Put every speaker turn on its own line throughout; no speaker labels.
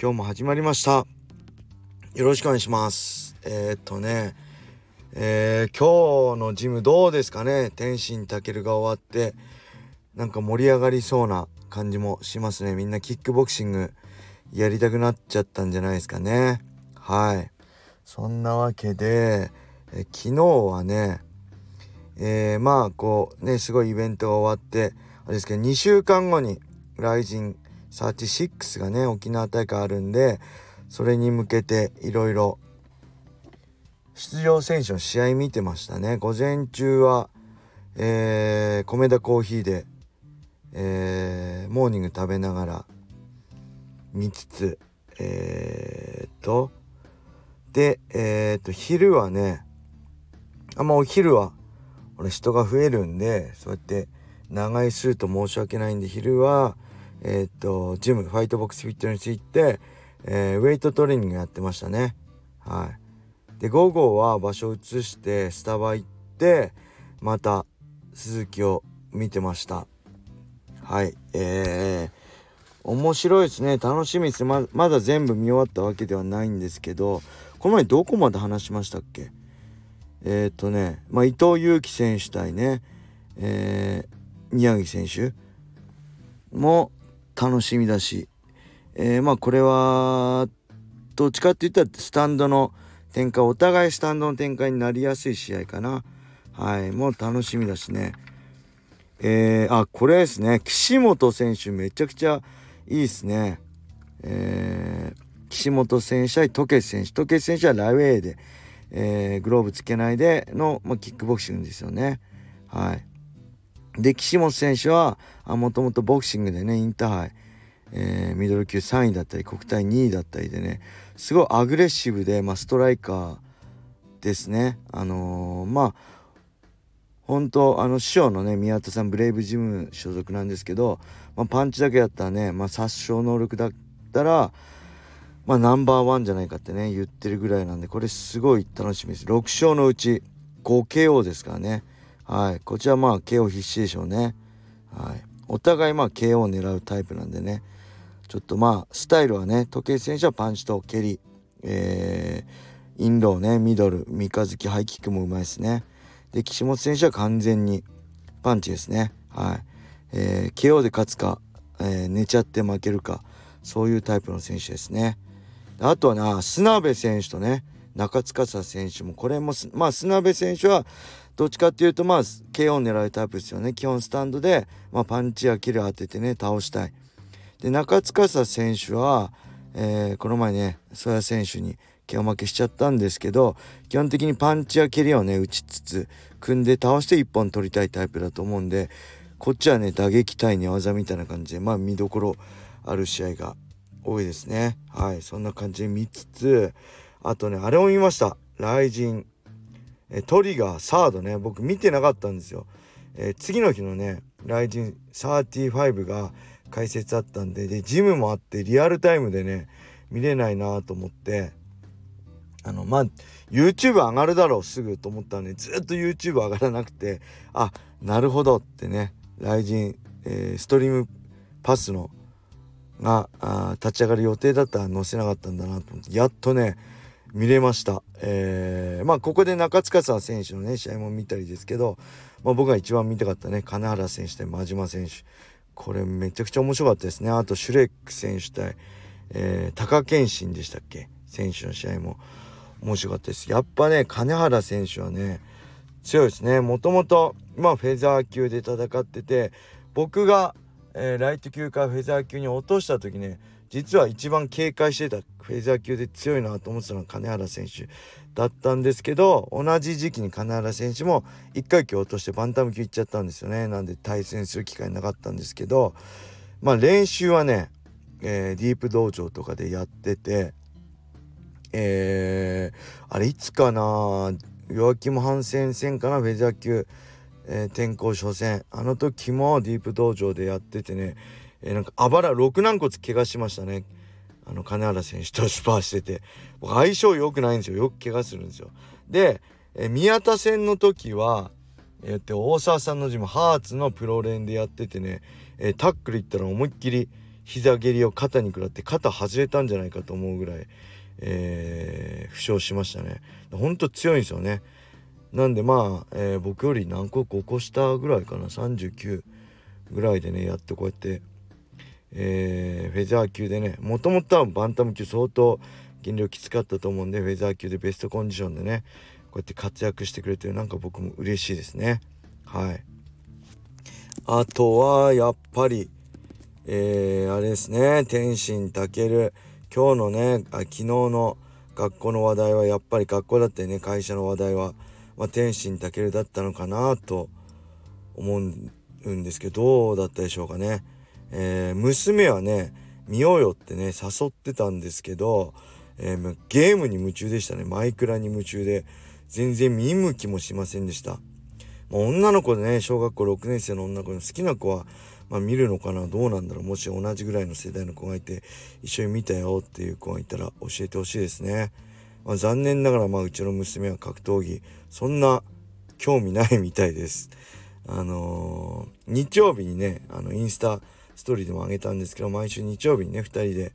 今日も始まりました。よろしくお願いします。えー、っとねえー、今日のジムどうですかね？天心たけるが終わってなんか盛り上がりそうな感じもしますね。みんなキックボクシングやりたくなっちゃったんじゃないですかね。はい。そんなわけでえ昨日はねえー、まあこうねすごいイベントが終わってあれですけど2週間後にライジン36がね沖縄大会あるんでそれに向けていろいろ出場選手の試合見てましたね。午前中は、えー、米田コーヒーで、えー、モーニング食べながら見つつえー、っとでえー、っと昼はねあんまお昼は俺人が増えるんでそうやって長居すると申し訳ないんで昼はえっとジムファイトボックスフィットネス行って、えー、ウェイトトレーニングやってましたね。はい。で午後は場所移してスタバ行ってまた鈴木を見てました。はい。えー、面白いですね。楽しみですままだ全部見終わったわけではないんですけどこの前どこまで話しましたっけ？えっ、とね、まあ、伊藤有希選手対ね、えー、宮城選手も楽しみだし、えー、まあこれはどっちかって言ったらスタンドの展開お互いスタンドの展開になりやすい試合かな。はいもう楽しみだしね。えー、あこれですね。岸本選手めちゃくちゃいいですね。えー、岸本選手対渡慶選手。渡慶選手はライウェイでえー、グローブつけないでの、まあ、キックボクシングですよね。はい。で、岸本選手は、もともとボクシングでね、インターハイ、えー、ミドル級3位だったり、国体2位だったりでね、すごいアグレッシブで、まあ、ストライカーですね。あのー、まあ、本当あの師匠のね宮田さんブレイブジム所属なんですけど、まあ、パンチだけやったらね、まあ、殺傷能力だったらまあナンバーワンじゃないかってね言ってるぐらいなんでこれすごい楽しみです6勝のうち 5KO ですからねはい。こちらまあ KO 必死でしょうね。はい。お互いまあ KO を狙うタイプなんでね。ちょっとまあスタイルはね時計選手はパンチと蹴り。えー、インローねミドル三日月ハイキックもうまいですね。で岸本選手は完全にパンチですね。はい、えー、KO で勝つか、えー、寝ちゃって負けるかそういうタイプの選手ですね。あとはな砂部選手とね中塚選手もこれもまあ砂部選手はどっちかっていうとまあ KO を狙うタイプですよね。基本スタンドで、まあ、パンチやキル当ててね倒したい。で中塚選手は、えー、この前ね曽谷選手に KO 負けしちゃったんですけど基本的にパンチや蹴りをね打ちつつ組んで倒して1本取りたいタイプだと思うんでこっちはね打撃対寝技みたいな感じでまあ見どころある試合が多いですね。はいそんな感じで見つつあとねあれを見ました。雷神えトリガーサードね。僕見てなかったんですよ、えー、次の日のね雷神35が解説あったんででジムもあってリアルタイムでね見れないなと思って。あのまあ YouTube 上がるだろうすぐと思ったんでずっと YouTube 上がらなくてあなるほどってね雷神、えー、ストリームパスのが立ち上がる予定だったら載せなかったんだなと思ってやっとね見れました。えー、まあここで中塚さん選手のね試合も見たりですけど、まあ、僕が一番見たかったね金原選手対真島選手。これめちゃくちゃ面白かったですね。あとシュレック選手対、えー、貴健心でしたっけ？選手の試合も。面白かったです。やっぱね金原選手はね強いですね。もともとまあフェザー級で戦ってて僕がえー、ライト級からフェザー級に落とした時ね実は一番警戒してたフェザー級で強いなと思ってたのは金原選手だったんですけど同じ時期に金原選手も1回級落としてバンタム級行っちゃったんですよね。なんで対戦する機会なかったんですけどまあ練習はね、えー、ディープ道場とかでやっててえー、あれいつかなヨアキム・ハンセン戦かなフェザー級、えー、転向初戦。あの時もディープ道場でやっててね、えー、なんかあばら肋軟骨怪我しましたね。あの金原選手とスパーしてて。僕相性良くないんですよ。よく怪我するんですよ。で、えー、宮田戦の時はえー、って大沢さんのジムハーツのプロ連でやっててね、えー、タックルいったら思いっきり膝蹴りを肩に食らって肩外れたんじゃないかと思うぐらい、えー、負傷しましたね。ほんと強いんですよね。なんでまあ、えー、僕より何個か起こしたぐらいかな。39ぐらいでねやってこうやって、えー、フェザー級でねもともとはバンタム級相当減量きつかったと思うんでフェザー級でベストコンディションでねこうやって活躍してくれてるなんか僕も嬉しいですね。はい。あとはやっぱりえー、あれですね天心たける。今日のねあ昨日の学校の話題はやっぱり学校だってね会社の話題は、まあ、天心たけるだったのかなと思うんですけどどうだったでしょうかね、えー、娘はね見ようよってね誘ってたんですけど、えー、ゲームに夢中でしたねマイクラに夢中で全然見向きもしませんでした。まあ、女の子でね、小学校6年生の女の子の好きな子は、まあ、見るのかなどうなんだろうもし同じぐらいの世代の子がいて一緒に見たよっていう子がいたら教えてほしいですね。まあ、残念ながらまあうちの娘は格闘技そんな興味ないみたいです。あのー、日曜日にねあのインスタストーリーでもあげたんですけど毎週日曜日にね2人で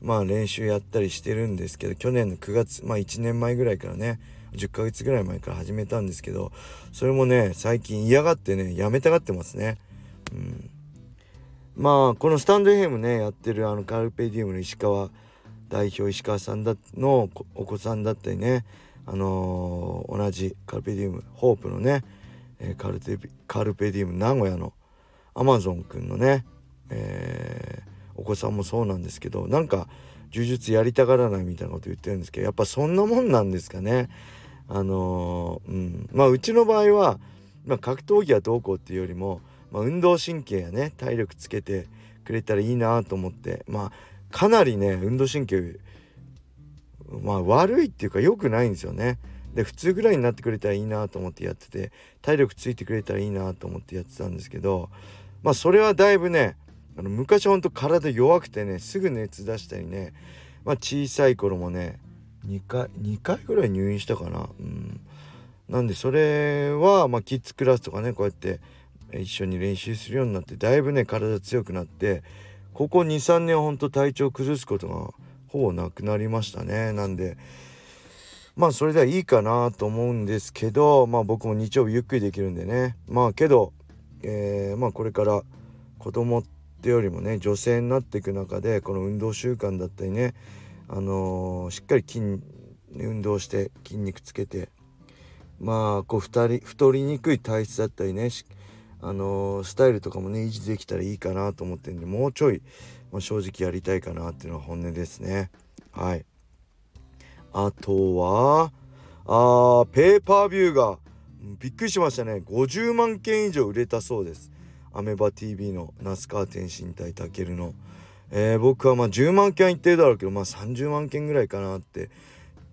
まあ練習やったりしてるんですけど去年の9月まあ1年前ぐらいからね10ヶ月ぐらい前から始めたんですけどそれもね最近嫌がってねやめたがってますね。うん、まあこのスタンド FM ねやってるあのカルペディウムの石川代表石川さんだのお子さんだったりねあのー、同じカルペディウムホープのね、カルテカルペディウム名古屋のアマゾンくんのね、えー、お子さんもそうなんですけどなんか呪術やりたがらないみたいなこと言ってるんですけどやっぱそんなもんなんですかね。あのー、うんまあうちの場合は、まあ、格闘技はどうこうっていうよりも、まあ、運動神経やね体力つけてくれたらいいなと思ってまあかなりね運動神経まあ悪いっていうか良くないんですよね。で普通ぐらいになってくれたらいいなと思ってやってて体力ついてくれたらいいなと思ってやってたんですけどまあそれはだいぶねあの昔ほんと体弱くてねすぐ熱出したりねまあ小さい頃もね2回2回ぐらい入院したかな。うん。なんでそれはまあキッズクラスとかねこうやって一緒に練習するようになってだいぶね体強くなってここ23年ほんと体調崩すことがほぼなくなりましたね。なんでまあそれではいいかなと思うんですけどまあ僕も日曜日ゆっくりできるんでね。まあけど、えー、まあこれから子供っててよりもね女性になっていく中でこの運動習慣だったりねあのー、しっかり筋運動して筋肉つけてまあこう太り太りにくい体質だったりねあのー、スタイルとかもね維持できたらいいかなと思ってんでもうちょい、まあ、正直やりたいかなっていうのは本音ですね。はい。あとはあーペーパービューがびっくりしましたね。50万件以上売れたそうです。アメバ TV の那須川天心対たけるの。えー、僕はまあ10万件は行ってるだろうけどまあ30万件ぐらいかなって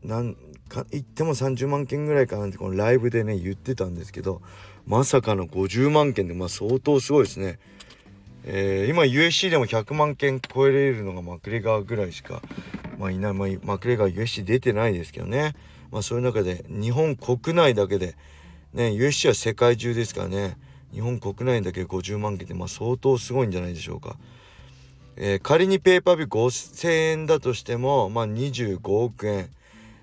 なんか言っても30万件ぐらいかなってこのライブでね言ってたんですけどまさかの50万件でまあ相当すごいですね。えー、今 USC でも100万件超えれるのがマクレガーぐらいしか、まあ、いない、まあ、マクレガー USC 出てないですけどね、まあ、そういう中で日本国内だけで、ね、USC は世界中ですからね。日本国内だけ50万件って、まあ、相当すごいんじゃないでしょうか。えー、仮にペーパービュー5000円だとしても、まあ、25億円、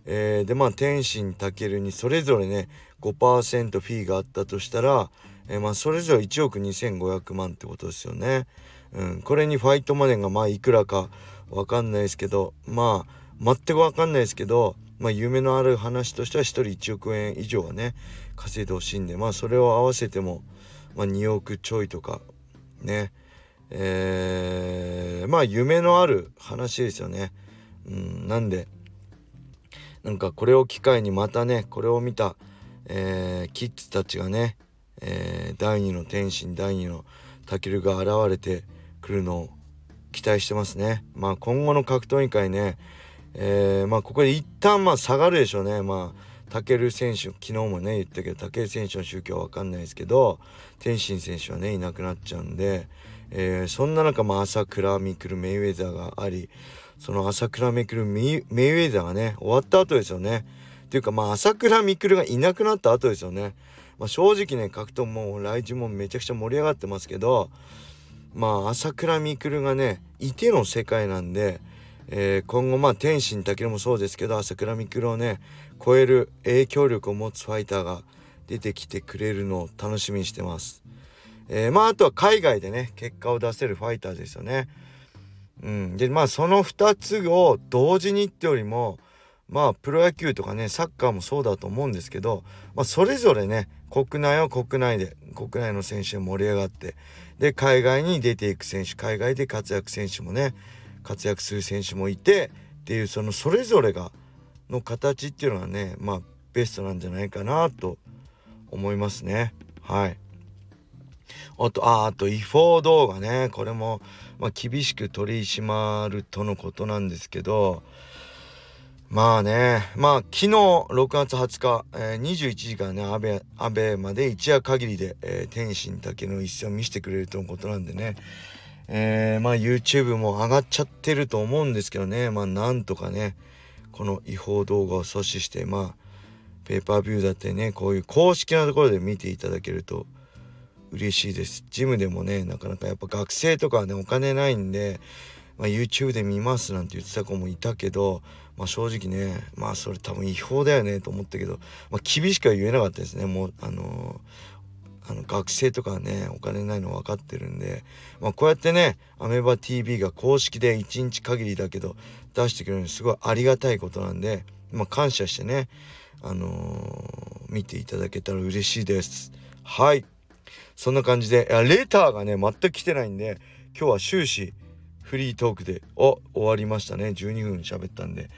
えー、でまあ天心たけるにそれぞれね5%フィーがあったとしたら、えー、まあそれぞれ1億2500万ってことですよね。うん、これにファイトマネーがまあいくらかわかんないですけどまあ全くわかんないですけどまあ夢のある話としては1人1億円以上はね稼いでほしいんでまあそれを合わせても、まあ、2億ちょいとかねえー、まあ夢のある話ですよね。うん、なんでなんかこれを機会にまたねこれを見た、えー、キッズたちがね、えー、第2の天心第2のタケルが現れてくるのを期待してますね。まあ今後の格闘技界ね、えー、まあここで一旦まあ下がるでしょうねまあタケル選手昨日もね言ったけどタケル選手の宗教は分かんないですけど天心選手はねいなくなっちゃうんで、えー、そんな中まあ朝倉未来メイウェザーがありその朝倉未来メイウェザーがね終わった後ですよね。っていうかまあ朝倉未来がいなくなった後ですよね、まあ、正直ね格闘も来日もめちゃくちゃ盛り上がってますけどまあ朝倉未来がねいての世界なんで、えー、今後まあ天心武もそうですけど朝倉未来をね超える影響力を持つファイターが出てきてくれるのを楽しみにしてます。えー、まああとは海外でね結果を出せるファイターですよね。うん、でまあその2つを同時にってよりもまあプロ野球とかねサッカーもそうだと思うんですけど、まあ、それぞれね国内は国内で国内の選手が盛り上がってで海外に出ていく選手海外で活躍選手もね活躍する選手もいてっていうそのそれぞれがの形っていうのはねまあベストなんじゃないかなと思いますね。はい。あとああと違法動画ね。これも、まあ、厳しく取り締まるとのことなんですけどまあねまあ昨日6月20日、えー、21時からね安倍安倍まで一夜限りで、えー、天心だけの一戦を見せてくれるとのことなんでね。えー、まあ YouTube も上がっちゃってると思うんですけどね。まあなんとかねこの違法動画を阻止してまあペーパービューだってねこういう公式なところで見ていただけると嬉しいです。ジムでもねなかなかやっぱ学生とかはねお金ないんで、まあ、YouTube で見ますなんて言ってた子もいたけど、まあ、正直ねまあそれ多分違法だよねと思ったけど、まあ、厳しくは言えなかったですね。もうあのー、あの学生とかねお金ないの分かってるんで、まあ、こうやってねアメバ TV が公式で1日限りだけど出してくれるのすごいありがたいことなんで、まあ、感謝してね、あのー、見ていただけたら嬉しいです。はい。そんな感じでいや、レターがね、全く来てないんで、今日は終始フリートークで、お、終わりましたね。12分喋ったんで、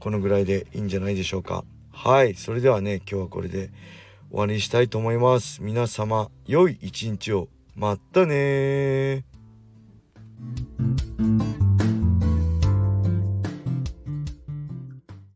このぐらいでいいんじゃないでしょうか。はい。それではね、今日はこれで終わりにしたいと思います。皆様、良い一日を。またね